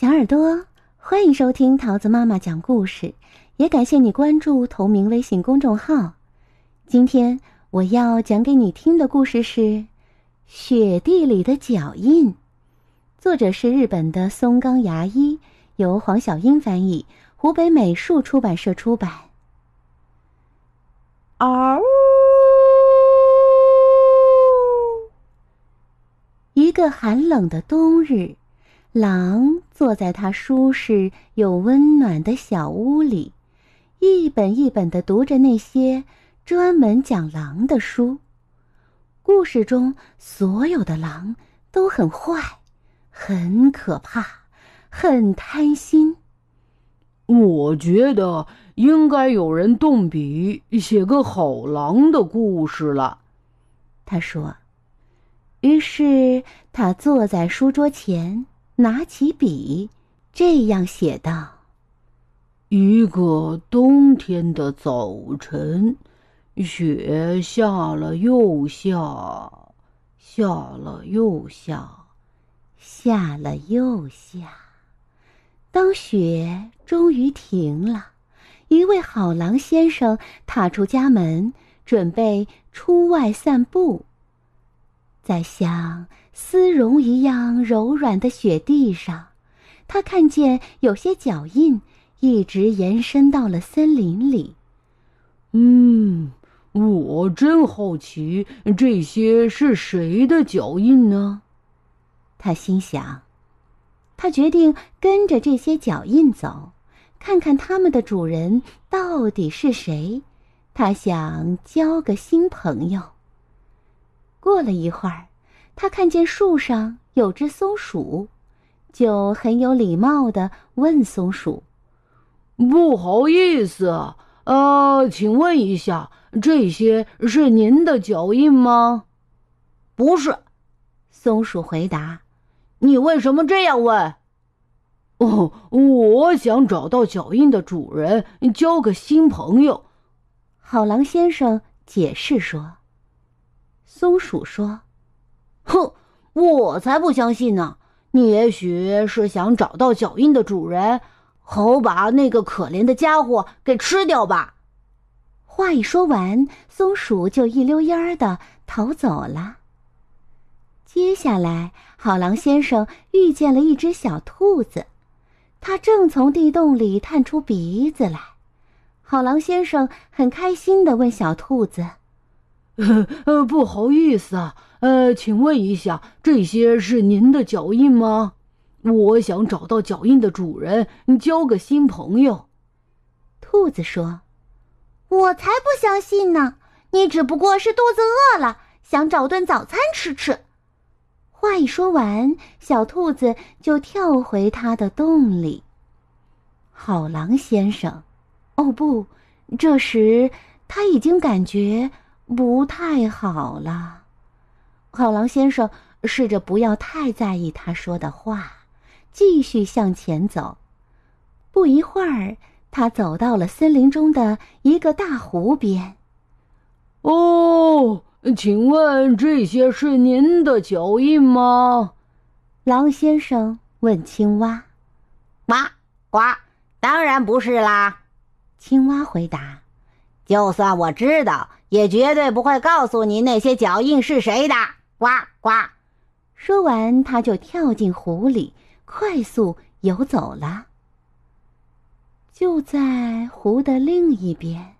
小耳朵，欢迎收听桃子妈妈讲故事，也感谢你关注同名微信公众号。今天我要讲给你听的故事是《雪地里的脚印》，作者是日本的松冈牙医，由黄小英翻译，湖北美术出版社出版。嗷！一个寒冷的冬日。狼坐在他舒适又温暖的小屋里，一本一本地读着那些专门讲狼的书。故事中所有的狼都很坏，很可怕，很贪心。我觉得应该有人动笔写个好狼的故事了，他说。于是他坐在书桌前。拿起笔，这样写道：“一个冬天的早晨，雪下了又下，下了又下，下了又下。当雪终于停了，一位好狼先生踏出家门，准备出外散步。”在像丝绒一样柔软的雪地上，他看见有些脚印一直延伸到了森林里。嗯，我真好奇，这些是谁的脚印呢？他心想。他决定跟着这些脚印走，看看他们的主人到底是谁。他想交个新朋友。过了一会儿，他看见树上有只松鼠，就很有礼貌的问松鼠：“不好意思，呃，请问一下，这些是您的脚印吗？”“不是。”松鼠回答。“你为什么这样问？”“哦，我想找到脚印的主人，交个新朋友。”好狼先生解释说。松鼠说：“哼，我才不相信呢！你也许是想找到脚印的主人，好把那个可怜的家伙给吃掉吧。”话一说完，松鼠就一溜烟儿的逃走了。接下来，好狼先生遇见了一只小兔子，它正从地洞里探出鼻子来。好狼先生很开心的问小兔子。呃，不好意思啊，呃，请问一下，这些是您的脚印吗？我想找到脚印的主人，交个新朋友。兔子说：“我才不相信呢，你只不过是肚子饿了，想找顿早餐吃吃。”话一说完，小兔子就跳回它的洞里。好狼先生，哦不，这时他已经感觉。不太好了，好狼先生试着不要太在意他说的话，继续向前走。不一会儿，他走到了森林中的一个大湖边。哦，请问这些是您的脚印吗？狼先生问青蛙。呱呱，当然不是啦。青蛙回答。就算我知道。也绝对不会告诉你那些脚印是谁的。呱呱！说完，他就跳进湖里，快速游走了。就在湖的另一边，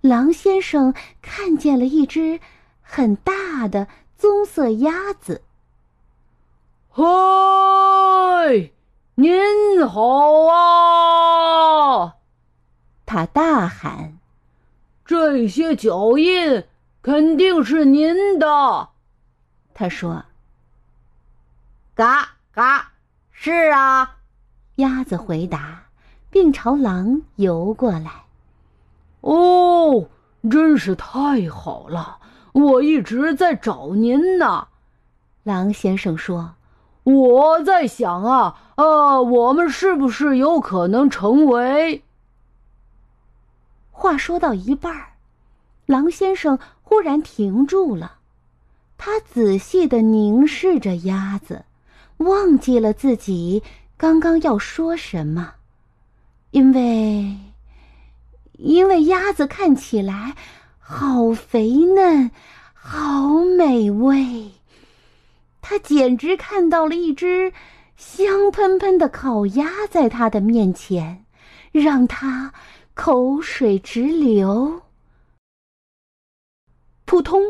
狼先生看见了一只很大的棕色鸭子。嗨，您好啊！他大喊。这些脚印肯定是您的，他说。嘎嘎，是啊，鸭子回答，并朝狼游过来。哦，真是太好了！我一直在找您呢，狼先生说。我在想啊，呃，我们是不是有可能成为？话说到一半儿，狼先生忽然停住了，他仔细的凝视着鸭子，忘记了自己刚刚要说什么，因为，因为鸭子看起来好肥嫩，好美味。他简直看到了一只香喷喷的烤鸭在他的面前，让他口水直流。扑通！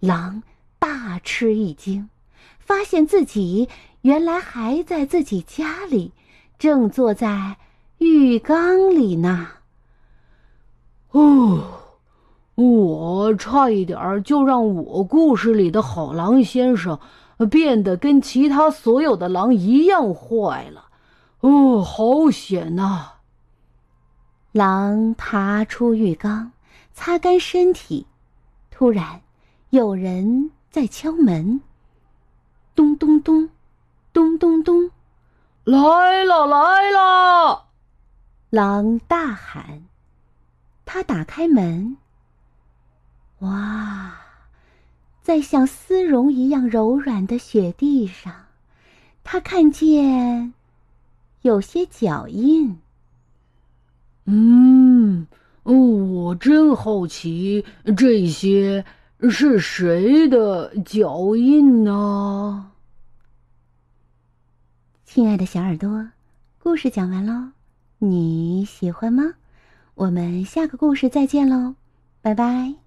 狼大吃一惊，发现自己原来还在自己家里，正坐在浴缸里呢。哦。我差一点就让我故事里的好狼先生变得跟其他所有的狼一样坏了，哦，好险呐！狼爬出浴缸，擦干身体。突然，有人在敲门。咚咚咚，咚咚咚，来了来了！狼大喊。他打开门。哇，在像丝绒一样柔软的雪地上，他看见有些脚印。嗯，我真好奇，这些是谁的脚印呢？亲爱的小耳朵，故事讲完喽，你喜欢吗？我们下个故事再见喽，拜拜。